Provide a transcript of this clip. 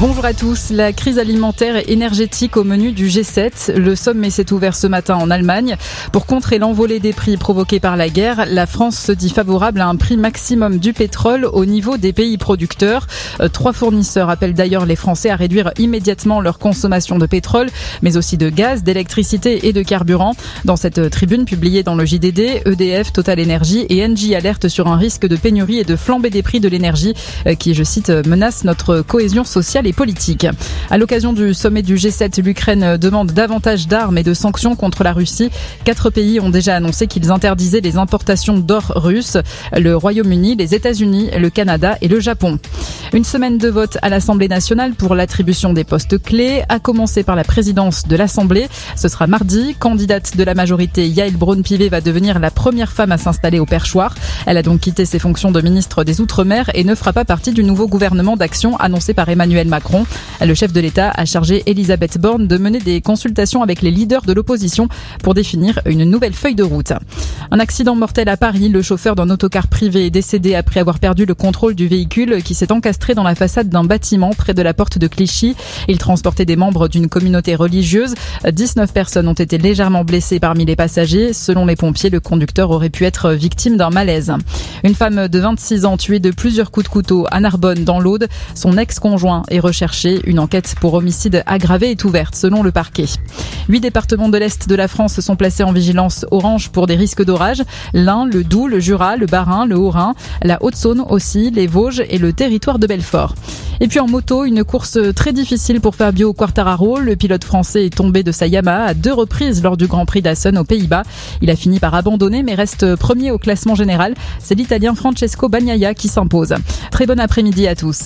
Bonjour à tous. La crise alimentaire et énergétique au menu du G7. Le sommet s'est ouvert ce matin en Allemagne. Pour contrer l'envolée des prix provoquée par la guerre, la France se dit favorable à un prix maximum du pétrole au niveau des pays producteurs. Euh, trois fournisseurs appellent d'ailleurs les Français à réduire immédiatement leur consommation de pétrole, mais aussi de gaz, d'électricité et de carburant. Dans cette tribune publiée dans le JDD, EDF, Total Energy et Engie alertent sur un risque de pénurie et de flambée des prix de l'énergie euh, qui, je cite, menace notre cohésion sociale et politique. À l'occasion du sommet du G7, l'Ukraine demande davantage d'armes et de sanctions contre la Russie. Quatre pays ont déjà annoncé qu'ils interdisaient les importations d'or russe. Le Royaume-Uni, les États-Unis, le Canada et le Japon. Une semaine de vote à l'Assemblée nationale pour l'attribution des postes clés, à commencer par la présidence de l'Assemblée. Ce sera mardi. Candidate de la majorité, Yael Braun-Pivet va devenir la première femme à s'installer au perchoir. Elle a donc quitté ses fonctions de ministre des Outre-mer et ne fera pas partie du nouveau gouvernement d'action annoncé par Emmanuel Macron. Le chef de l'État a chargé Elisabeth Borne de mener des consultations avec les leaders de l'opposition pour définir une nouvelle feuille de route. Un accident mortel à Paris. Le chauffeur d'un autocar privé est décédé après avoir perdu le contrôle du véhicule qui s'est encastré dans la façade d'un bâtiment près de la porte de Clichy. Il transportait des membres d'une communauté religieuse. 19 personnes ont été légèrement blessées parmi les passagers. Selon les pompiers, le conducteur aurait pu être victime d'un malaise. Une femme de 26 ans tuée de plusieurs coups de couteau à Narbonne dans l'Aude. Son ex-conjoint est recherché. Une enquête pour homicide aggravé est ouverte selon le parquet. Huit départements de l'Est de la France sont placés en vigilance orange pour des risques d'orage. L'Ain, le Doubs, le Jura, le Bas-Rhin, le Haut-Rhin, la Haute-Saône aussi, les Vosges et le territoire de Belfort. Et puis en moto, une course très difficile pour Fabio Quartararo. Le pilote français est tombé de sa Yamaha à deux reprises lors du Grand Prix d'Assen aux Pays-Bas. Il a fini par abandonner mais reste premier au classement général. C'est l'Italien Francesco Bagnaia qui s'impose. Très bon après-midi à tous.